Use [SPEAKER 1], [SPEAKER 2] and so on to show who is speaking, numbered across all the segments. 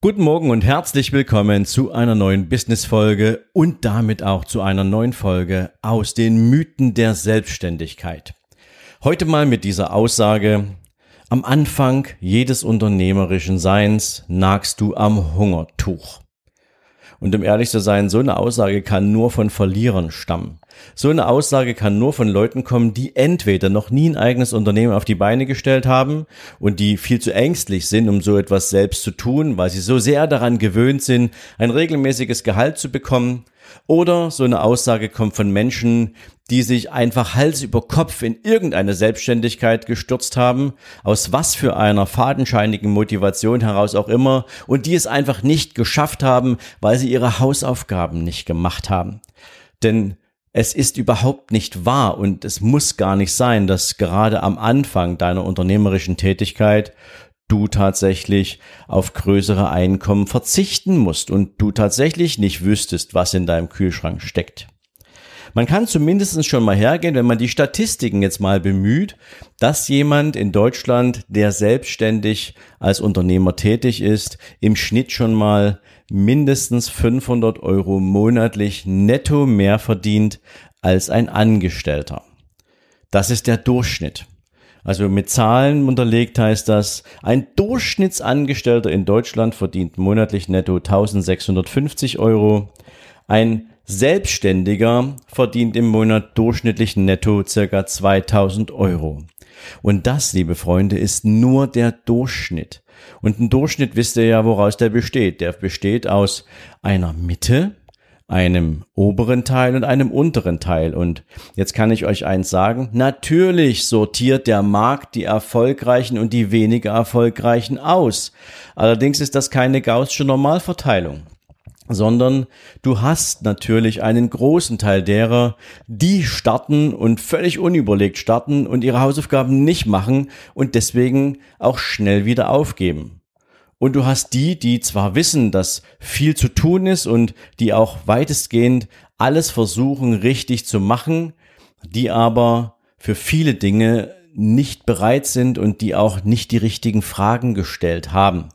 [SPEAKER 1] Guten Morgen und herzlich willkommen zu einer neuen Business-Folge und damit auch zu einer neuen Folge aus den Mythen der Selbstständigkeit. Heute mal mit dieser Aussage, am Anfang jedes unternehmerischen Seins nagst du am Hungertuch. Und um ehrlich zu sein, so eine Aussage kann nur von Verlierern stammen. So eine Aussage kann nur von Leuten kommen, die entweder noch nie ein eigenes Unternehmen auf die Beine gestellt haben und die viel zu ängstlich sind, um so etwas selbst zu tun, weil sie so sehr daran gewöhnt sind, ein regelmäßiges Gehalt zu bekommen, oder so eine Aussage kommt von Menschen, die sich einfach Hals über Kopf in irgendeine Selbstständigkeit gestürzt haben, aus was für einer fadenscheinigen Motivation heraus auch immer, und die es einfach nicht geschafft haben, weil sie ihre Hausaufgaben nicht gemacht haben. Denn es ist überhaupt nicht wahr und es muss gar nicht sein, dass gerade am Anfang deiner unternehmerischen Tätigkeit du tatsächlich auf größere Einkommen verzichten musst und du tatsächlich nicht wüsstest, was in deinem Kühlschrank steckt. Man kann zumindest schon mal hergehen, wenn man die Statistiken jetzt mal bemüht, dass jemand in Deutschland, der selbstständig als Unternehmer tätig ist, im Schnitt schon mal mindestens 500 Euro monatlich netto mehr verdient als ein Angestellter. Das ist der Durchschnitt. Also mit Zahlen unterlegt heißt das, ein Durchschnittsangestellter in Deutschland verdient monatlich netto 1650 Euro. Ein Selbstständiger verdient im Monat durchschnittlich netto circa 2000 Euro. Und das, liebe Freunde, ist nur der Durchschnitt. Und ein Durchschnitt wisst ihr ja, woraus der besteht. Der besteht aus einer Mitte, einem oberen Teil und einem unteren Teil. Und jetzt kann ich euch eins sagen, natürlich sortiert der Markt die erfolgreichen und die weniger erfolgreichen aus. Allerdings ist das keine gaußsche Normalverteilung sondern du hast natürlich einen großen Teil derer, die starten und völlig unüberlegt starten und ihre Hausaufgaben nicht machen und deswegen auch schnell wieder aufgeben. Und du hast die, die zwar wissen, dass viel zu tun ist und die auch weitestgehend alles versuchen richtig zu machen, die aber für viele Dinge nicht bereit sind und die auch nicht die richtigen Fragen gestellt haben.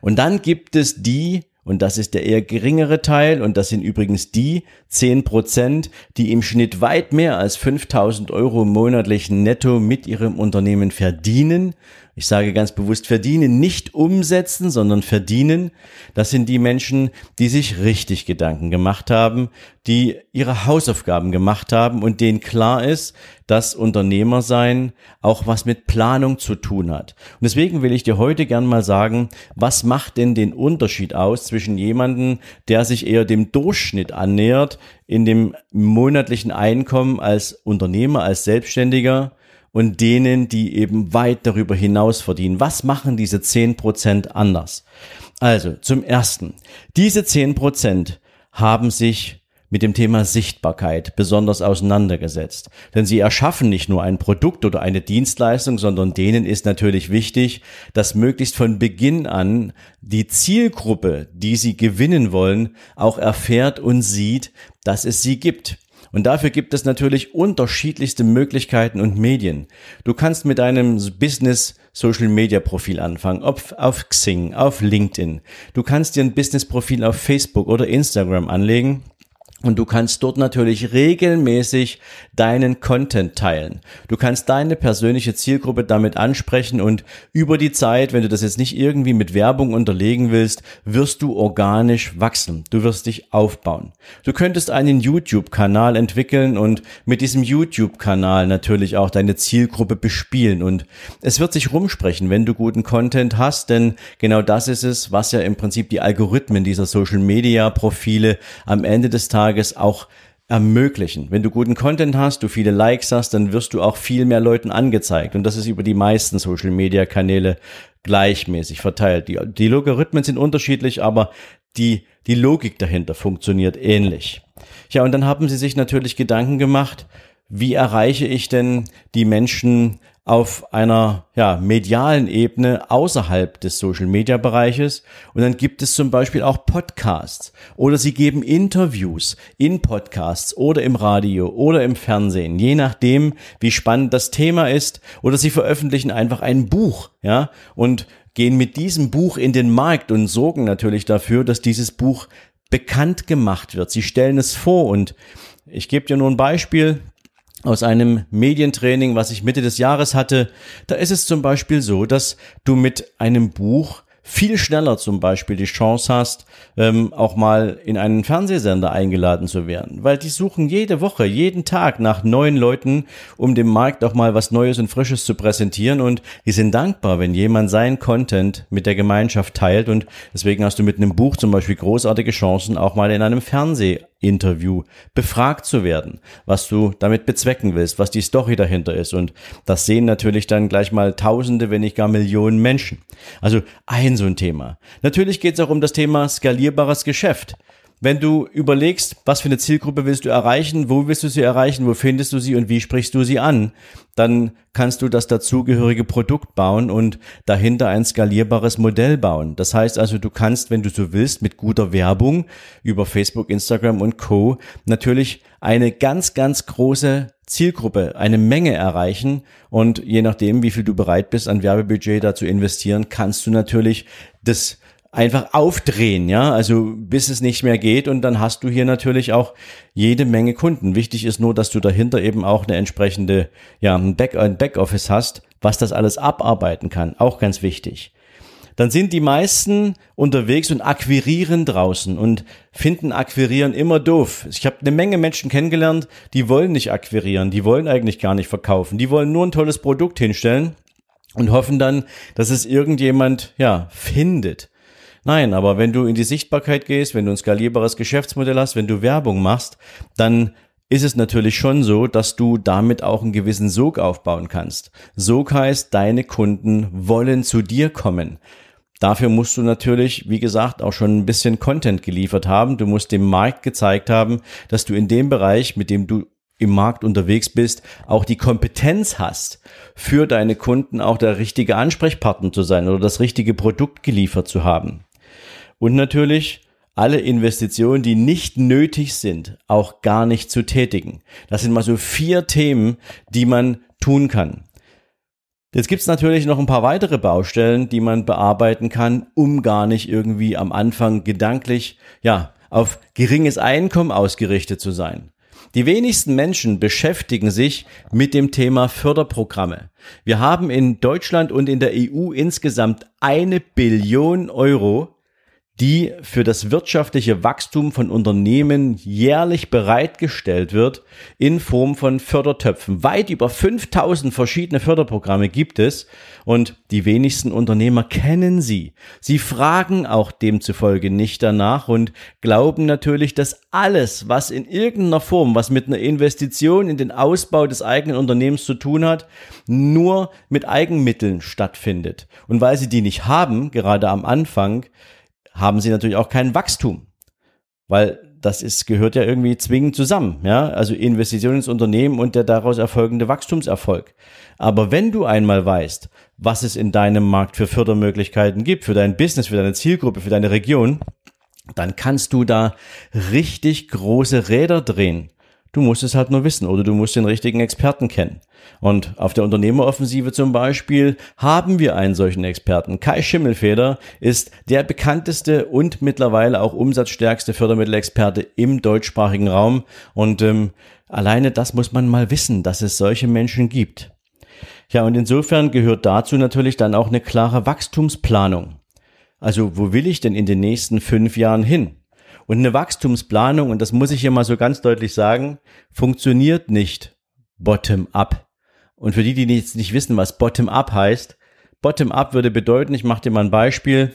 [SPEAKER 1] Und dann gibt es die, und das ist der eher geringere Teil. Und das sind übrigens die zehn Prozent, die im Schnitt weit mehr als 5000 Euro monatlich netto mit ihrem Unternehmen verdienen ich sage ganz bewusst verdienen, nicht umsetzen, sondern verdienen. Das sind die Menschen, die sich richtig Gedanken gemacht haben, die ihre Hausaufgaben gemacht haben und denen klar ist, dass Unternehmersein auch was mit Planung zu tun hat. Und deswegen will ich dir heute gern mal sagen, was macht denn den Unterschied aus zwischen jemanden, der sich eher dem Durchschnitt annähert in dem monatlichen Einkommen als Unternehmer, als Selbstständiger und denen, die eben weit darüber hinaus verdienen. Was machen diese zehn Prozent anders? Also, zum ersten, diese zehn Prozent haben sich mit dem Thema Sichtbarkeit besonders auseinandergesetzt. Denn sie erschaffen nicht nur ein Produkt oder eine Dienstleistung, sondern denen ist natürlich wichtig, dass möglichst von Beginn an die Zielgruppe, die sie gewinnen wollen, auch erfährt und sieht, dass es sie gibt. Und dafür gibt es natürlich unterschiedlichste Möglichkeiten und Medien. Du kannst mit deinem Business Social Media Profil anfangen, ob auf Xing, auf LinkedIn. Du kannst dir ein Business Profil auf Facebook oder Instagram anlegen und du kannst dort natürlich regelmäßig deinen Content teilen. Du kannst deine persönliche Zielgruppe damit ansprechen und über die Zeit, wenn du das jetzt nicht irgendwie mit Werbung unterlegen willst, wirst du organisch wachsen. Du wirst dich aufbauen. Du könntest einen YouTube-Kanal entwickeln und mit diesem YouTube-Kanal natürlich auch deine Zielgruppe bespielen. Und es wird sich rumsprechen, wenn du guten Content hast, denn genau das ist es, was ja im Prinzip die Algorithmen dieser Social-Media-Profile am Ende des Tages Tages auch ermöglichen. Wenn du guten Content hast, du viele Likes hast, dann wirst du auch viel mehr Leuten angezeigt. Und das ist über die meisten Social Media Kanäle gleichmäßig verteilt. Die, die Logarithmen sind unterschiedlich, aber die die Logik dahinter funktioniert ähnlich. Ja, und dann haben sie sich natürlich Gedanken gemacht, wie erreiche ich denn die Menschen auf einer ja, medialen Ebene außerhalb des Social Media Bereiches. Und dann gibt es zum Beispiel auch Podcasts oder sie geben Interviews in Podcasts oder im Radio oder im Fernsehen, je nachdem, wie spannend das Thema ist. Oder sie veröffentlichen einfach ein Buch, ja, und gehen mit diesem Buch in den Markt und sorgen natürlich dafür, dass dieses Buch bekannt gemacht wird. Sie stellen es vor und ich gebe dir nur ein Beispiel aus einem Medientraining, was ich Mitte des Jahres hatte. Da ist es zum Beispiel so, dass du mit einem Buch viel schneller zum Beispiel die Chance hast, ähm, auch mal in einen Fernsehsender eingeladen zu werden. Weil die suchen jede Woche, jeden Tag nach neuen Leuten, um dem Markt auch mal was Neues und Frisches zu präsentieren. Und die sind dankbar, wenn jemand seinen Content mit der Gemeinschaft teilt. Und deswegen hast du mit einem Buch zum Beispiel großartige Chancen, auch mal in einem Fernseh Interview befragt zu werden, was du damit bezwecken willst, was die Story dahinter ist. Und das sehen natürlich dann gleich mal Tausende, wenn nicht gar Millionen Menschen. Also ein so ein Thema. Natürlich geht es auch um das Thema skalierbares Geschäft. Wenn du überlegst, was für eine Zielgruppe willst du erreichen, wo willst du sie erreichen, wo findest du sie und wie sprichst du sie an, dann kannst du das dazugehörige Produkt bauen und dahinter ein skalierbares Modell bauen. Das heißt also, du kannst, wenn du so willst, mit guter Werbung über Facebook, Instagram und Co. natürlich eine ganz, ganz große Zielgruppe, eine Menge erreichen und je nachdem, wie viel du bereit bist, an Werbebudget da zu investieren, kannst du natürlich das einfach aufdrehen, ja, also bis es nicht mehr geht und dann hast du hier natürlich auch jede Menge Kunden. Wichtig ist nur, dass du dahinter eben auch eine entsprechende, ja, ein, Back ein Backoffice hast, was das alles abarbeiten kann. Auch ganz wichtig. Dann sind die meisten unterwegs und akquirieren draußen und finden Akquirieren immer doof. Ich habe eine Menge Menschen kennengelernt, die wollen nicht akquirieren, die wollen eigentlich gar nicht verkaufen, die wollen nur ein tolles Produkt hinstellen und hoffen dann, dass es irgendjemand ja findet. Nein, aber wenn du in die Sichtbarkeit gehst, wenn du ein skalierbares Geschäftsmodell hast, wenn du Werbung machst, dann ist es natürlich schon so, dass du damit auch einen gewissen Sog aufbauen kannst. Sog heißt, deine Kunden wollen zu dir kommen. Dafür musst du natürlich, wie gesagt, auch schon ein bisschen Content geliefert haben. Du musst dem Markt gezeigt haben, dass du in dem Bereich, mit dem du im Markt unterwegs bist, auch die Kompetenz hast, für deine Kunden auch der richtige Ansprechpartner zu sein oder das richtige Produkt geliefert zu haben. Und natürlich alle Investitionen, die nicht nötig sind, auch gar nicht zu tätigen. Das sind mal so vier Themen, die man tun kann. Jetzt gibt's natürlich noch ein paar weitere Baustellen, die man bearbeiten kann, um gar nicht irgendwie am Anfang gedanklich, ja, auf geringes Einkommen ausgerichtet zu sein. Die wenigsten Menschen beschäftigen sich mit dem Thema Förderprogramme. Wir haben in Deutschland und in der EU insgesamt eine Billion Euro die für das wirtschaftliche Wachstum von Unternehmen jährlich bereitgestellt wird in Form von Fördertöpfen. Weit über 5000 verschiedene Förderprogramme gibt es und die wenigsten Unternehmer kennen sie. Sie fragen auch demzufolge nicht danach und glauben natürlich, dass alles, was in irgendeiner Form, was mit einer Investition in den Ausbau des eigenen Unternehmens zu tun hat, nur mit Eigenmitteln stattfindet. Und weil sie die nicht haben, gerade am Anfang, haben sie natürlich auch kein Wachstum, weil das ist, gehört ja irgendwie zwingend zusammen, ja, also Investition ins Unternehmen und der daraus erfolgende Wachstumserfolg. Aber wenn du einmal weißt, was es in deinem Markt für Fördermöglichkeiten gibt, für dein Business, für deine Zielgruppe, für deine Region, dann kannst du da richtig große Räder drehen. Du musst es halt nur wissen oder du musst den richtigen Experten kennen. Und auf der Unternehmeroffensive zum Beispiel haben wir einen solchen Experten. Kai Schimmelfeder ist der bekannteste und mittlerweile auch umsatzstärkste Fördermittelexperte im deutschsprachigen Raum. Und ähm, alleine das muss man mal wissen, dass es solche Menschen gibt. Ja, und insofern gehört dazu natürlich dann auch eine klare Wachstumsplanung. Also wo will ich denn in den nächsten fünf Jahren hin? Und eine Wachstumsplanung, und das muss ich hier mal so ganz deutlich sagen, funktioniert nicht bottom-up. Und für die, die jetzt nicht wissen, was bottom-up heißt, bottom-up würde bedeuten, ich mache dir mal ein Beispiel,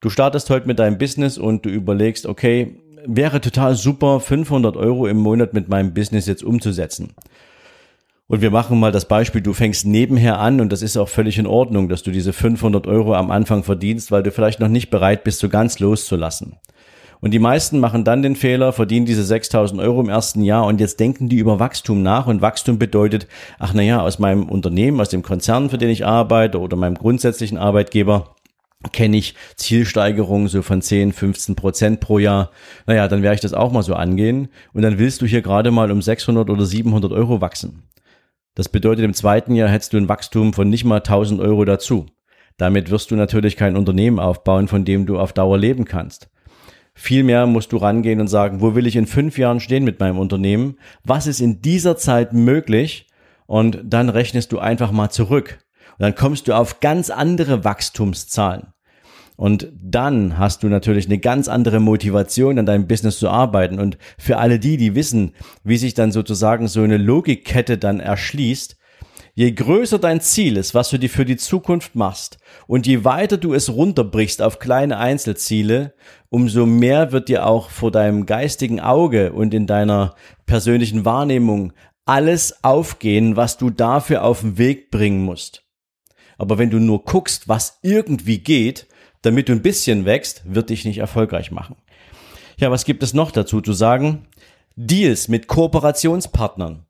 [SPEAKER 1] du startest heute mit deinem Business und du überlegst, okay, wäre total super, 500 Euro im Monat mit meinem Business jetzt umzusetzen. Und wir machen mal das Beispiel, du fängst nebenher an und das ist auch völlig in Ordnung, dass du diese 500 Euro am Anfang verdienst, weil du vielleicht noch nicht bereit bist, so ganz loszulassen. Und die meisten machen dann den Fehler, verdienen diese 6000 Euro im ersten Jahr und jetzt denken die über Wachstum nach und Wachstum bedeutet, ach naja, aus meinem Unternehmen, aus dem Konzern, für den ich arbeite oder meinem grundsätzlichen Arbeitgeber, kenne ich Zielsteigerungen so von 10, 15 Prozent pro Jahr. Naja, dann werde ich das auch mal so angehen und dann willst du hier gerade mal um 600 oder 700 Euro wachsen. Das bedeutet, im zweiten Jahr hättest du ein Wachstum von nicht mal 1000 Euro dazu. Damit wirst du natürlich kein Unternehmen aufbauen, von dem du auf Dauer leben kannst. Vielmehr musst du rangehen und sagen, wo will ich in fünf Jahren stehen mit meinem Unternehmen? Was ist in dieser Zeit möglich? Und dann rechnest du einfach mal zurück. Und dann kommst du auf ganz andere Wachstumszahlen. Und dann hast du natürlich eine ganz andere Motivation, an deinem Business zu arbeiten. Und für alle die, die wissen, wie sich dann sozusagen so eine Logikkette dann erschließt, Je größer dein Ziel ist, was du dir für die Zukunft machst, und je weiter du es runterbrichst auf kleine Einzelziele, umso mehr wird dir auch vor deinem geistigen Auge und in deiner persönlichen Wahrnehmung alles aufgehen, was du dafür auf den Weg bringen musst. Aber wenn du nur guckst, was irgendwie geht, damit du ein bisschen wächst, wird dich nicht erfolgreich machen. Ja, was gibt es noch dazu zu sagen? Deals mit Kooperationspartnern.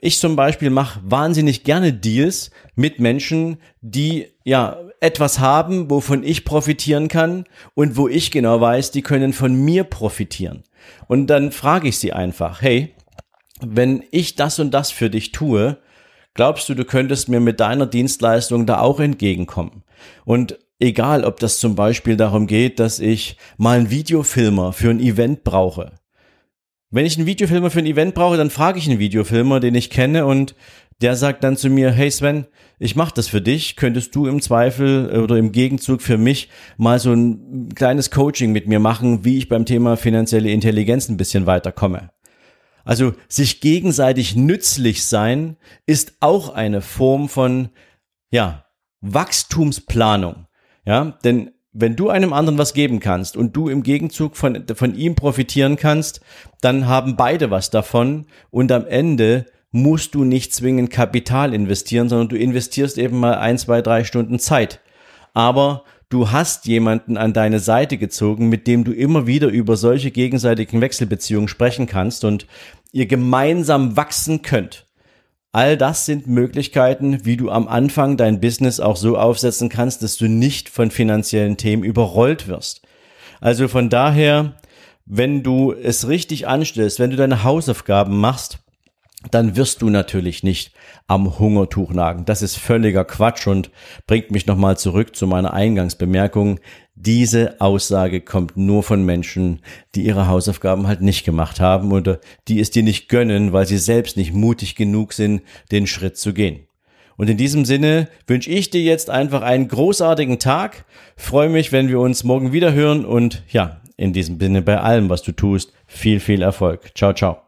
[SPEAKER 1] Ich zum Beispiel mache wahnsinnig gerne Deals mit Menschen, die ja etwas haben, wovon ich profitieren kann und wo ich genau weiß, die können von mir profitieren. Und dann frage ich sie einfach, hey, wenn ich das und das für dich tue, glaubst du, du könntest mir mit deiner Dienstleistung da auch entgegenkommen? Und egal, ob das zum Beispiel darum geht, dass ich mal einen Videofilmer für ein Event brauche, wenn ich einen Videofilmer für ein Event brauche, dann frage ich einen Videofilmer, den ich kenne und der sagt dann zu mir, hey Sven, ich mache das für dich, könntest du im Zweifel oder im Gegenzug für mich mal so ein kleines Coaching mit mir machen, wie ich beim Thema finanzielle Intelligenz ein bisschen weiterkomme. Also sich gegenseitig nützlich sein ist auch eine Form von ja, Wachstumsplanung. Ja, denn wenn du einem anderen was geben kannst und du im Gegenzug von, von ihm profitieren kannst, dann haben beide was davon und am Ende musst du nicht zwingend Kapital investieren, sondern du investierst eben mal ein, zwei, drei Stunden Zeit. Aber du hast jemanden an deine Seite gezogen, mit dem du immer wieder über solche gegenseitigen Wechselbeziehungen sprechen kannst und ihr gemeinsam wachsen könnt. All das sind Möglichkeiten, wie du am Anfang dein Business auch so aufsetzen kannst, dass du nicht von finanziellen Themen überrollt wirst. Also von daher, wenn du es richtig anstellst, wenn du deine Hausaufgaben machst, dann wirst du natürlich nicht am Hungertuch nagen. Das ist völliger Quatsch und bringt mich nochmal zurück zu meiner Eingangsbemerkung. Diese Aussage kommt nur von Menschen, die ihre Hausaufgaben halt nicht gemacht haben oder die es dir nicht gönnen, weil sie selbst nicht mutig genug sind, den Schritt zu gehen. Und in diesem Sinne wünsche ich dir jetzt einfach einen großartigen Tag. Freue mich, wenn wir uns morgen wieder hören und ja, in diesem Sinne bei allem, was du tust, viel, viel Erfolg. Ciao, ciao.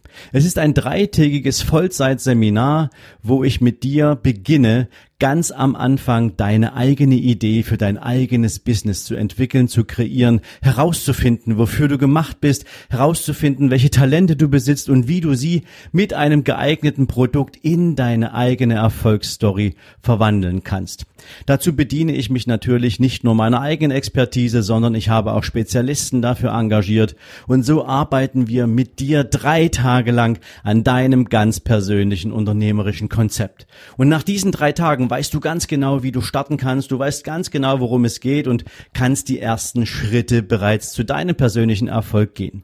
[SPEAKER 1] Es ist ein dreitägiges Vollzeitseminar, wo ich mit dir beginne, ganz am Anfang deine eigene Idee für dein eigenes Business zu entwickeln, zu kreieren, herauszufinden, wofür du gemacht bist, herauszufinden, welche Talente du besitzt und wie du sie mit einem geeigneten Produkt in deine eigene Erfolgsstory verwandeln kannst. Dazu bediene ich mich natürlich nicht nur meiner eigenen Expertise, sondern ich habe auch Spezialisten dafür engagiert und so arbeiten wir mit dir drei Tage lang an deinem ganz persönlichen unternehmerischen Konzept. Und nach diesen drei Tagen weißt du ganz genau, wie du starten kannst, du weißt ganz genau, worum es geht und kannst die ersten Schritte bereits zu deinem persönlichen Erfolg gehen.